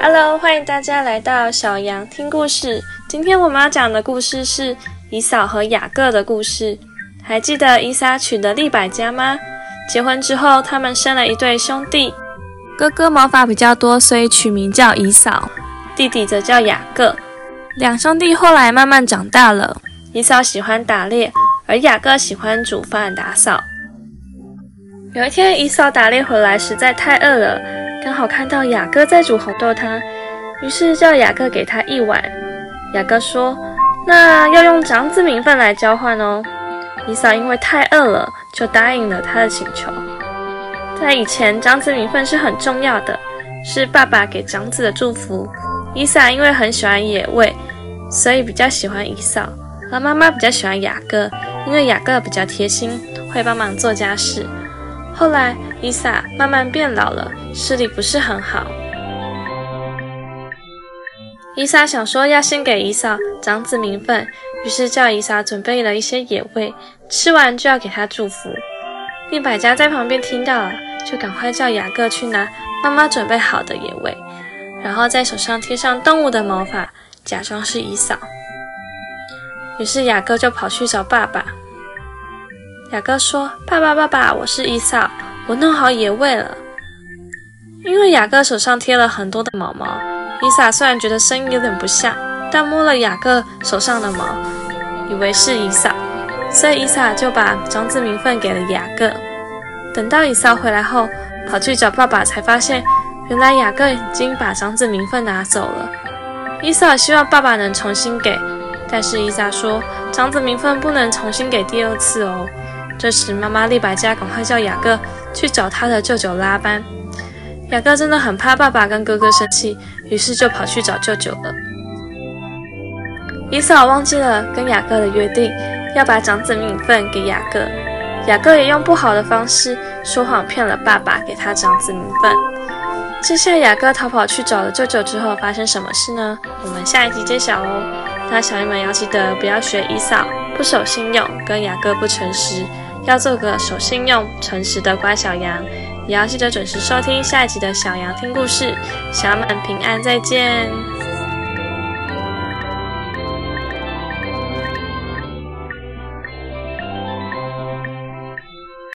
Hello，欢迎大家来到小羊听故事。今天我们要讲的故事是以扫和雅各的故事。还记得以撒娶的利百加吗？结婚之后，他们生了一对兄弟。哥哥毛发比较多，所以取名叫以扫；弟弟则叫雅各。两兄弟后来慢慢长大了。以扫喜欢打猎，而雅各喜欢煮饭打扫。有一天，以嫂打猎回来，实在太饿了，刚好看到雅各在煮红豆汤，于是叫雅各给他一碗。雅各说：“那要用长子名分来交换哦。”以嫂因为太饿了，就答应了他的请求。在以前，长子名分是很重要的，是爸爸给长子的祝福。以扫因为很喜欢野味，所以比较喜欢以嫂；而妈妈比较喜欢雅各，因为雅各比较贴心，会帮忙做家事。后来，伊萨慢慢变老了，视力不是很好。伊萨想说要先给以扫长子名分，于是叫伊萨准备了一些野味，吃完就要给他祝福。利百加在旁边听到了。就赶快叫雅各去拿妈妈准备好的野味，然后在手上贴上动物的毛发，假装是以扫。于是雅各就跑去找爸爸。雅各说：“爸爸，爸爸，我是伊萨，我弄好野味了。”因为雅各手上贴了很多的毛毛，伊萨虽然觉得声音有点不像，但摸了雅各手上的毛，以为是伊萨，所以伊萨就把长子名分给了雅各。等到伊萨回来后，跑去找爸爸，才发现原来雅各已经把长子名分拿走了。伊萨希望爸爸能重新给，但是伊萨说长子名分不能重新给第二次哦。这时妈妈利百加赶快叫雅各去找他的舅舅拉班。雅各真的很怕爸爸跟哥哥生气，于是就跑去找舅舅了。以扫忘记了跟雅各的约定，要把长子名分给雅各。雅各也用不好的方式说谎骗了爸爸，给他长子名分。这下雅各逃跑去找了舅舅之后，发生什么事呢？我们下一集揭晓哦。那小朋友们要记得不要学以扫不守信用，跟雅各不诚实，要做个守信用、诚实的乖小羊。也要记得准时收听下一集的小羊听故事。小满平安再见。